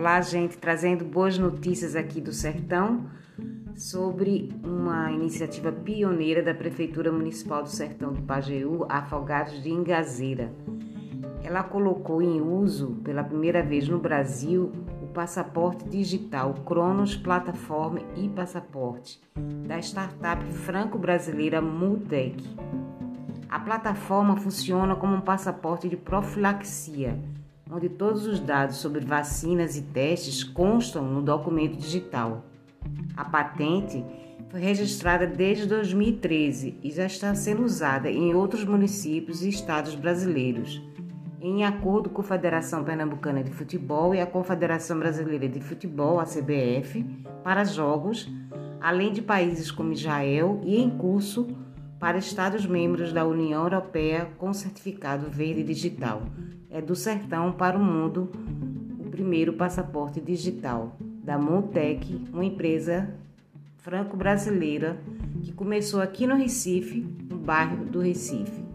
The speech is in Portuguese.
Olá, gente, trazendo boas notícias aqui do Sertão sobre uma iniciativa pioneira da Prefeitura Municipal do Sertão do Pajeú, Afogados de Ingazeira. Ela colocou em uso, pela primeira vez no Brasil, o passaporte digital Cronos Plataforma e Passaporte, da startup franco-brasileira Multec. A plataforma funciona como um passaporte de profilaxia onde todos os dados sobre vacinas e testes constam no documento digital. A patente foi registrada desde 2013 e já está sendo usada em outros municípios e estados brasileiros, em acordo com a Federação Pernambucana de Futebol e a Confederação Brasileira de Futebol, a CBF, para jogos, além de países como Israel e em curso para Estados membros da União Europeia com certificado verde digital. É do sertão para o mundo o primeiro passaporte digital da Montec, uma empresa franco-brasileira que começou aqui no Recife, no bairro do Recife.